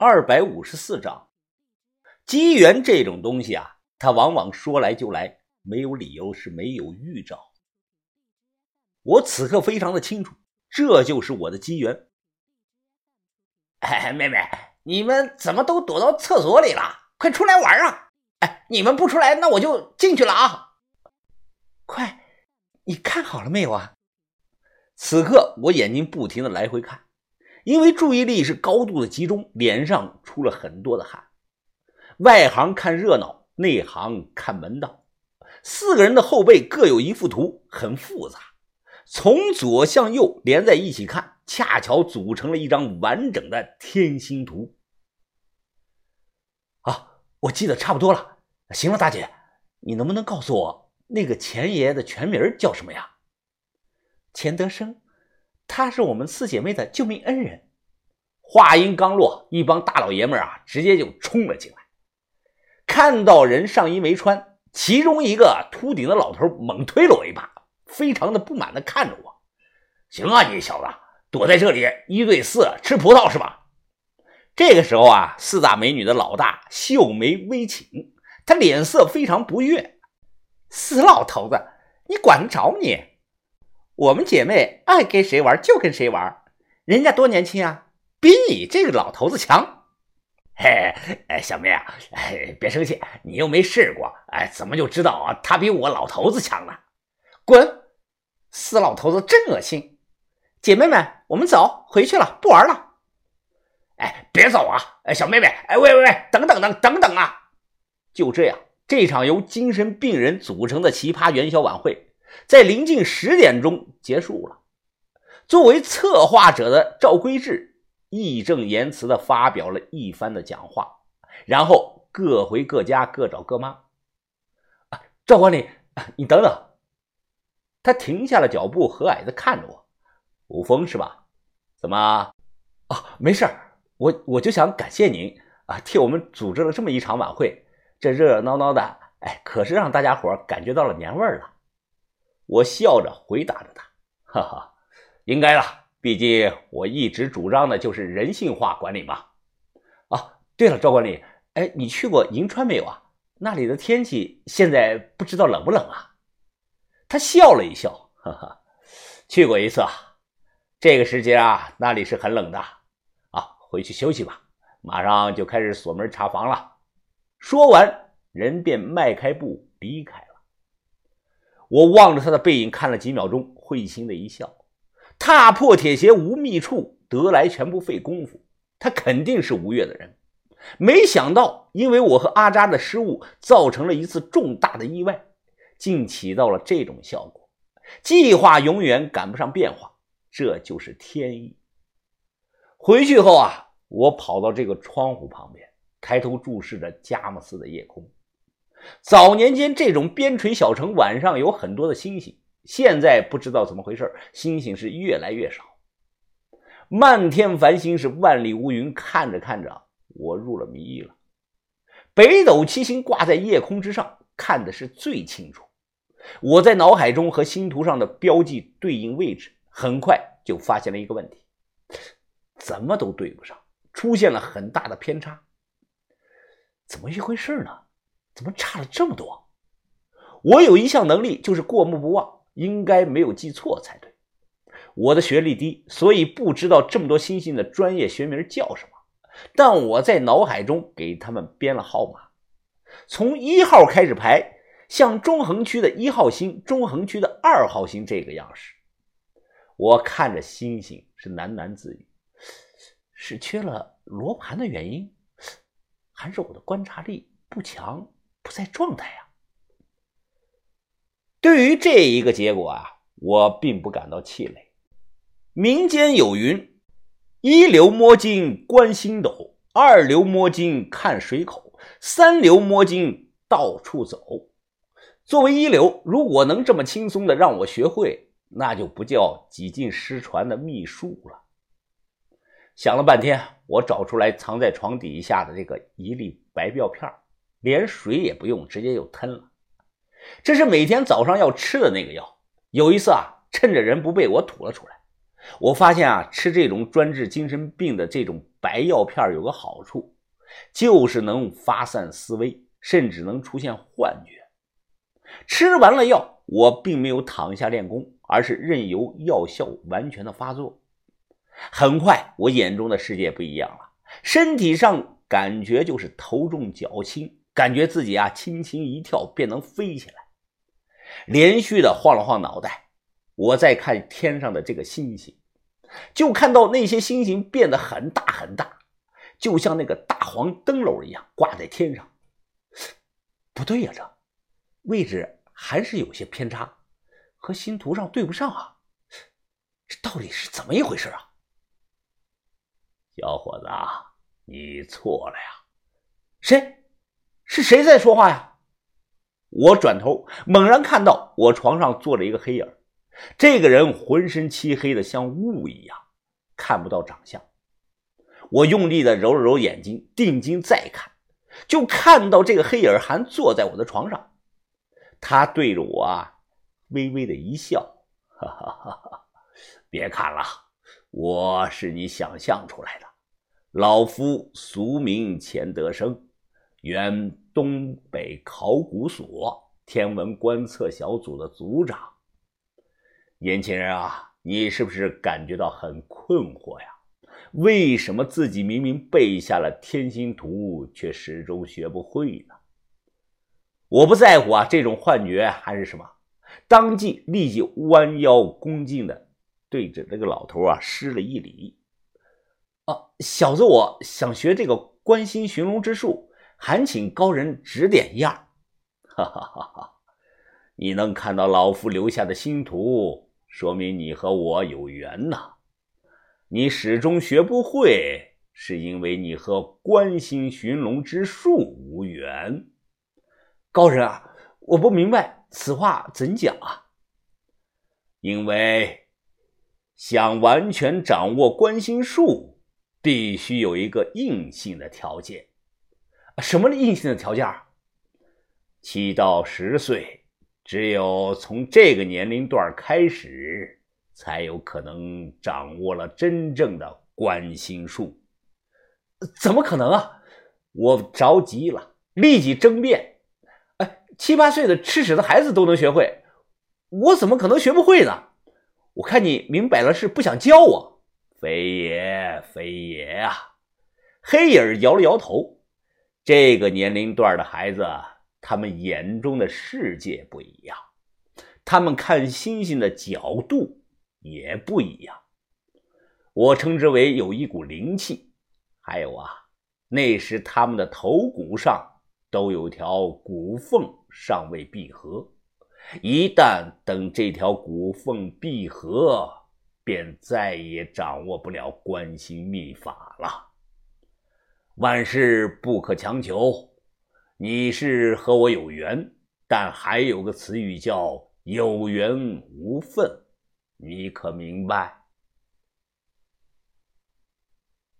二百五十四章，机缘这种东西啊，它往往说来就来，没有理由是没有预兆。我此刻非常的清楚，这就是我的机缘。哎，妹妹，你们怎么都躲到厕所里了？快出来玩啊！哎，你们不出来，那我就进去了啊！快，你看好了没有啊？此刻我眼睛不停的来回看。因为注意力是高度的集中，脸上出了很多的汗。外行看热闹，内行看门道。四个人的后背各有一幅图，很复杂，从左向右连在一起看，恰巧组成了一张完整的天星图。啊，我记得差不多了。行了，大姐，你能不能告诉我那个钱爷爷的全名叫什么呀？钱德生。他是我们四姐妹的救命恩人。话音刚落，一帮大老爷们啊，直接就冲了进来。看到人上衣没穿，其中一个秃顶的老头猛推了我一把，非常的不满的看着我：“行啊，你小子躲在这里一对四吃葡萄是吧？”这个时候啊，四大美女的老大秀眉微倾，她脸色非常不悦：“死老头子，你管得着你？”我们姐妹爱跟谁玩就跟谁玩，人家多年轻啊，比你这个老头子强。嘿，哎，小妹啊，哎，别生气，你又没试过，哎，怎么就知道？他比我老头子强呢？滚！死老头子真恶心。姐妹们，我们走，回去了，不玩了。哎，别走啊！哎，小妹妹，哎，喂喂喂，等等等等等啊！就这样，这场由精神病人组成的奇葩元宵晚会。在临近十点钟结束了。作为策划者的赵规志义正言辞地发表了一番的讲话，然后各回各家，各找各妈。赵管理，你等等。他停下了脚步，和蔼地看着我。吴峰是吧？怎么？啊，没事我我就想感谢您啊，替我们组织了这么一场晚会，这热热闹闹的，哎，可是让大家伙感觉到了年味了。我笑着回答着他：“哈哈，应该了，毕竟我一直主张的就是人性化管理嘛。”啊，对了，赵管理，哎，你去过银川没有啊？那里的天气现在不知道冷不冷啊？他笑了一笑：“哈哈，去过一次啊，这个时节啊，那里是很冷的。啊，回去休息吧，马上就开始锁门查房了。”说完，人便迈开步离开。我望着他的背影看了几秒钟，会心的一笑。踏破铁鞋无觅处，得来全不费工夫。他肯定是吴越的人。没想到，因为我和阿扎的失误，造成了一次重大的意外，竟起到了这种效果。计划永远赶不上变化，这就是天意。回去后啊，我跑到这个窗户旁边，抬头注视着佳木斯的夜空。早年间，这种边陲小城晚上有很多的星星，现在不知道怎么回事，星星是越来越少。漫天繁星是万里无云，看着看着，我入了迷了。北斗七星挂在夜空之上，看的是最清楚。我在脑海中和星图上的标记对应位置，很快就发现了一个问题：怎么都对不上，出现了很大的偏差。怎么一回事呢？怎么差了这么多？我有一项能力就是过目不忘，应该没有记错才对。我的学历低，所以不知道这么多星星的专业学名叫什么。但我在脑海中给他们编了号码，从一号开始排，像中横区的一号星、中横区的二号星这个样式。我看着星星是喃喃自语：是缺了罗盘的原因，还是我的观察力不强？不在状态啊！对于这一个结果啊，我并不感到气馁。民间有云：“一流摸金观星斗，二流摸金看水口，三流摸金到处走。”作为一流，如果能这么轻松的让我学会，那就不叫几近失传的秘术了。想了半天，我找出来藏在床底下的这个一粒白药片连水也不用，直接就吞了。这是每天早上要吃的那个药。有一次啊，趁着人不备，我吐了出来。我发现啊，吃这种专治精神病的这种白药片有个好处，就是能发散思维，甚至能出现幻觉。吃完了药，我并没有躺下练功，而是任由药效完全的发作。很快，我眼中的世界不一样了，身体上感觉就是头重脚轻，感觉自己啊轻轻一跳便能飞起来。连续的晃了晃脑袋，我再看天上的这个星星，就看到那些星星变得很大很大，就像那个大黄灯笼一样挂在天上。不对呀，这位置还是有些偏差，和星图上对不上啊！这到底是怎么一回事啊？小伙子，你错了呀！谁？是谁在说话呀？我转头，猛然看到我床上坐着一个黑影。这个人浑身漆黑的像雾一样，看不到长相。我用力的揉了揉眼睛，定睛再看，就看到这个黑影还坐在我的床上。他对着我啊，微微的一笑：“哈哈哈哈！别看了，我是你想象出来的。”老夫俗名钱德生，原东北考古所天文观测小组的组长。年轻人啊，你是不是感觉到很困惑呀？为什么自己明明背下了天心图，却始终学不会呢？我不在乎啊，这种幻觉还是什么？当即立即弯腰恭敬的对着这个老头啊施了一礼。啊，小子，我想学这个观星寻龙之术，还请高人指点一二。哈哈哈哈！你能看到老夫留下的星图，说明你和我有缘呐。你始终学不会，是因为你和观星寻龙之术无缘。高人啊，我不明白此话怎讲啊？因为想完全掌握观星术。必须有一个硬性的条件，什么硬性的条件？七到十岁，只有从这个年龄段开始，才有可能掌握了真正的观心术。怎么可能啊！我着急了，立即争辩：“哎，七八岁的吃屎的孩子都能学会，我怎么可能学不会呢？我看你明摆了是不想教我。”非也，非也啊！黑影摇了摇头。这个年龄段的孩子，他们眼中的世界不一样，他们看星星的角度也不一样。我称之为有一股灵气。还有啊，那时他们的头骨上都有条骨缝尚未闭合，一旦等这条骨缝闭合。便再也掌握不了观心秘法了。万事不可强求，你是和我有缘，但还有个词语叫有缘无分，你可明白？